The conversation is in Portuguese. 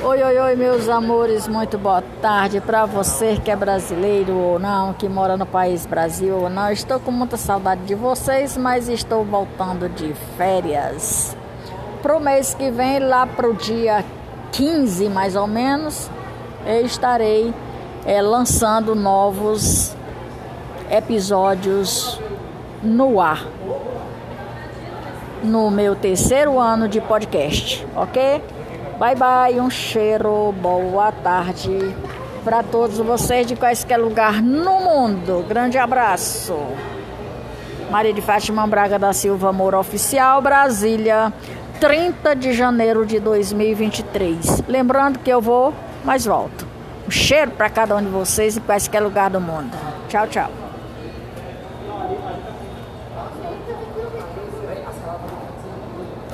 Oi, oi, oi, meus amores, muito boa tarde para você que é brasileiro ou não, que mora no país Brasil ou não. Estou com muita saudade de vocês, mas estou voltando de férias. Pro mês que vem, lá pro dia 15 mais ou menos, eu estarei é, lançando novos episódios no ar. No meu terceiro ano de podcast, ok? Bye bye, um cheiro, boa tarde para todos vocês de quaisquer lugar no mundo. Grande abraço. Maria de Fátima Braga da Silva Moura Oficial, Brasília, 30 de janeiro de 2023. Lembrando que eu vou, mas volto. Um cheiro para cada um de vocês em qualquer lugar do mundo. Tchau, tchau.